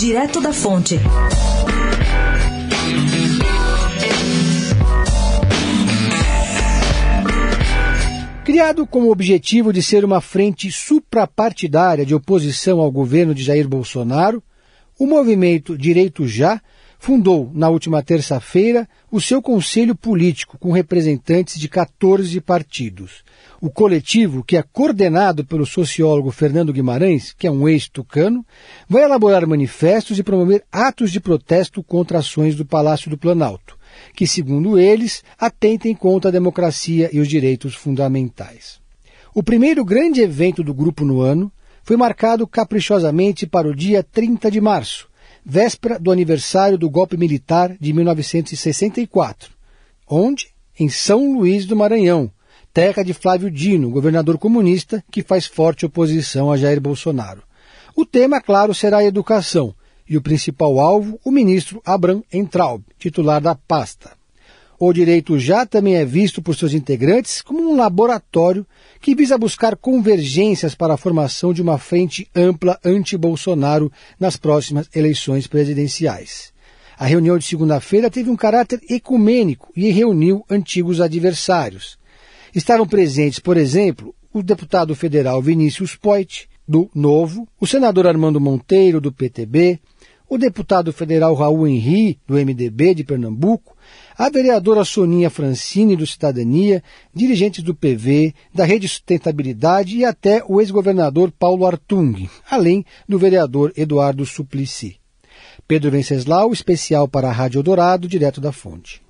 Direto da Fonte. Criado com o objetivo de ser uma frente suprapartidária de oposição ao governo de Jair Bolsonaro, o movimento Direito Já fundou, na última terça-feira, o seu conselho político com representantes de 14 partidos. O coletivo, que é coordenado pelo sociólogo Fernando Guimarães, que é um ex-tucano, vai elaborar manifestos e promover atos de protesto contra ações do Palácio do Planalto, que, segundo eles, atentem contra a democracia e os direitos fundamentais. O primeiro grande evento do grupo no ano foi marcado caprichosamente para o dia 30 de março, véspera do aniversário do golpe militar de 1964, onde, em São Luís do Maranhão, terra de Flávio Dino, governador comunista que faz forte oposição a Jair Bolsonaro. O tema, claro, será a educação, e o principal alvo, o ministro Abraham Entraub, titular da pasta. O direito já também é visto por seus integrantes como um laboratório que visa buscar convergências para a formação de uma frente ampla anti-Bolsonaro nas próximas eleições presidenciais. A reunião de segunda-feira teve um caráter ecumênico e reuniu antigos adversários. Estavam presentes, por exemplo, o deputado federal Vinícius Poit, do Novo, o senador Armando Monteiro, do PTB, o deputado federal Raul Henri, do MDB de Pernambuco, a vereadora Soninha Francini, do Cidadania, dirigentes do PV, da Rede Sustentabilidade e até o ex-governador Paulo Artung, além do vereador Eduardo Suplicy. Pedro Venceslau, especial para a Rádio Dourado, direto da fonte.